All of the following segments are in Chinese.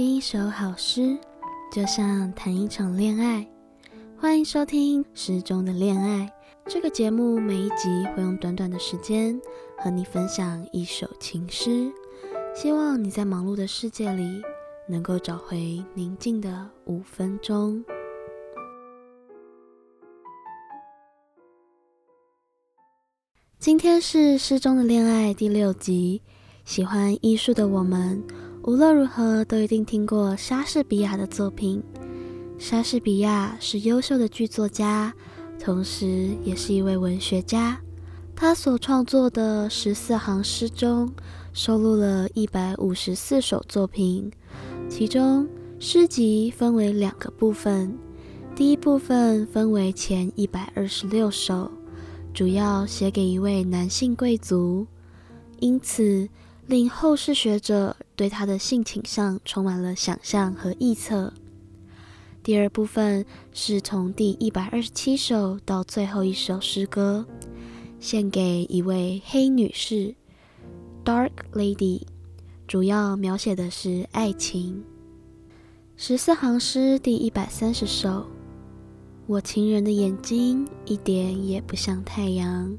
听一首好诗，就像谈一场恋爱。欢迎收听《诗中的恋爱》这个节目，每一集会用短短的时间和你分享一首情诗，希望你在忙碌的世界里能够找回宁静的五分钟。今天是《诗中的恋爱》第六集。喜欢艺术的我们，无论如何都一定听过莎士比亚的作品。莎士比亚是优秀的剧作家，同时也是一位文学家。他所创作的十四行诗中，收录了一百五十四首作品。其中，诗集分为两个部分，第一部分分为前一百二十六首。主要写给一位男性贵族，因此令后世学者对他的性倾向充满了想象和臆测。第二部分是从第一百二十七首到最后一首诗歌，献给一位黑女士 （Dark Lady），主要描写的是爱情。十四行诗第一百三十首。我情人的眼睛一点也不像太阳，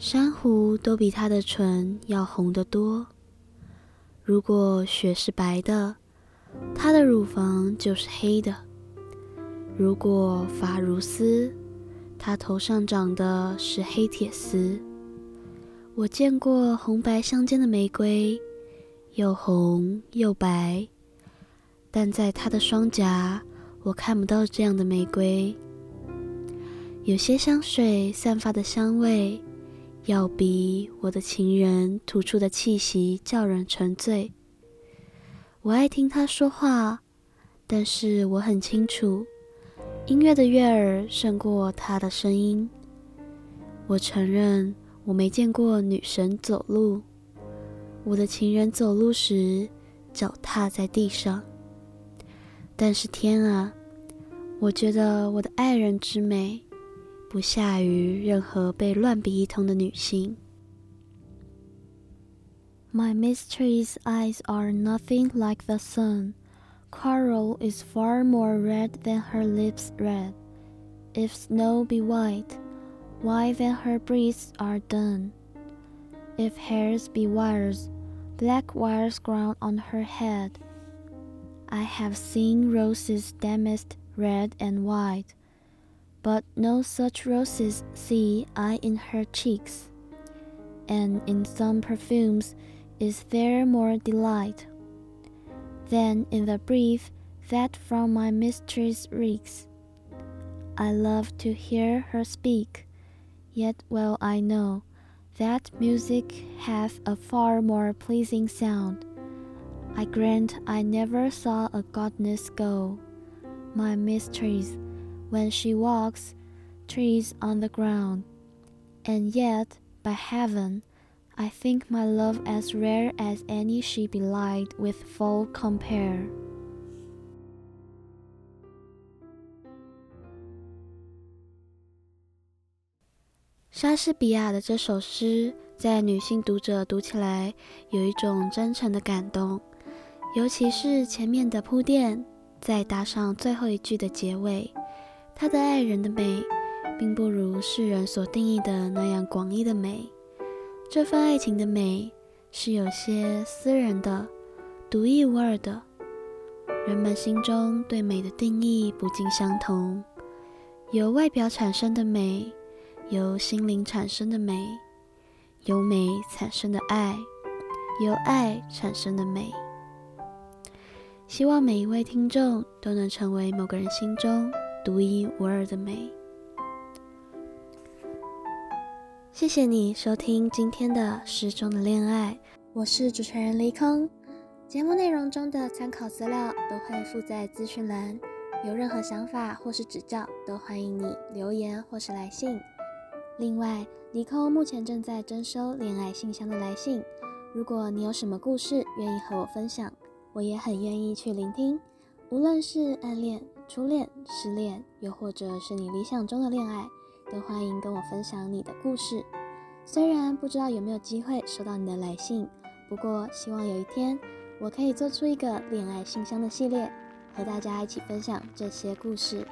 珊瑚都比她的唇要红得多。如果雪是白的，她的乳房就是黑的；如果发如丝，她头上长的是黑铁丝。我见过红白相间的玫瑰，又红又白，但在她的双颊。我看不到这样的玫瑰。有些香水散发的香味，要比我的情人吐出的气息叫人沉醉。我爱听他说话，但是我很清楚，音乐的悦耳胜过他的声音。我承认我没见过女神走路，我的情人走路时脚踏在地上。但是天啊，我觉得我的爱人之美，不下于任何被乱比一通的女性。My mistress's eyes are nothing like the sun. Coral is far more red than her lips red. If snow be white, why then her breasts are dun. If hairs be wires, black wires ground on her head. I have seen roses damasked red and white, but no such roses see I in her cheeks. And in some perfumes is there more delight than in the breath that from my mistress reeks. I love to hear her speak, yet well I know that music hath a far more pleasing sound. I grant I never saw a goddess go, my mistress, when she walks, treads on the ground. And yet, by heaven, I think my love as rare as any she belied with full compare. 莎士比亚的这首诗，在女性读者读起来，有一种真诚的感动。尤其是前面的铺垫，再搭上最后一句的结尾， 他的爱人的美，并不如世人所定义的那样广义的美。这份爱情的美，是有些私人的、独一无二的。人们心中对美的定义不尽相同，由外表产生的美，由心灵产生的美，由美产生的爱，由爱产生的美。希望每一位听众都能成为某个人心中独一无二的美。谢谢你收听今天的诗中的恋爱，我是主持人离空。节目内容中的参考资料都会附在资讯栏，有任何想法或是指教，都欢迎你留言或是来信。另外，离空目前正在征收恋爱信箱的来信，如果你有什么故事愿意和我分享。我也很愿意去聆听，无论是暗恋、初恋、失恋，又或者是你理想中的恋爱，都欢迎跟我分享你的故事。虽然不知道有没有机会收到你的来信，不过希望有一天我可以做出一个恋爱信箱的系列，和大家一起分享这些故事。